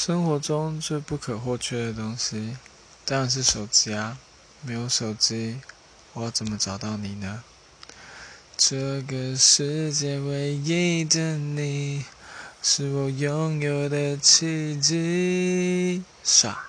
生活中最不可或缺的东西当然是手机啊没有手机我怎么找到你呢？这个世界唯一的你是我拥有的奇迹。傻。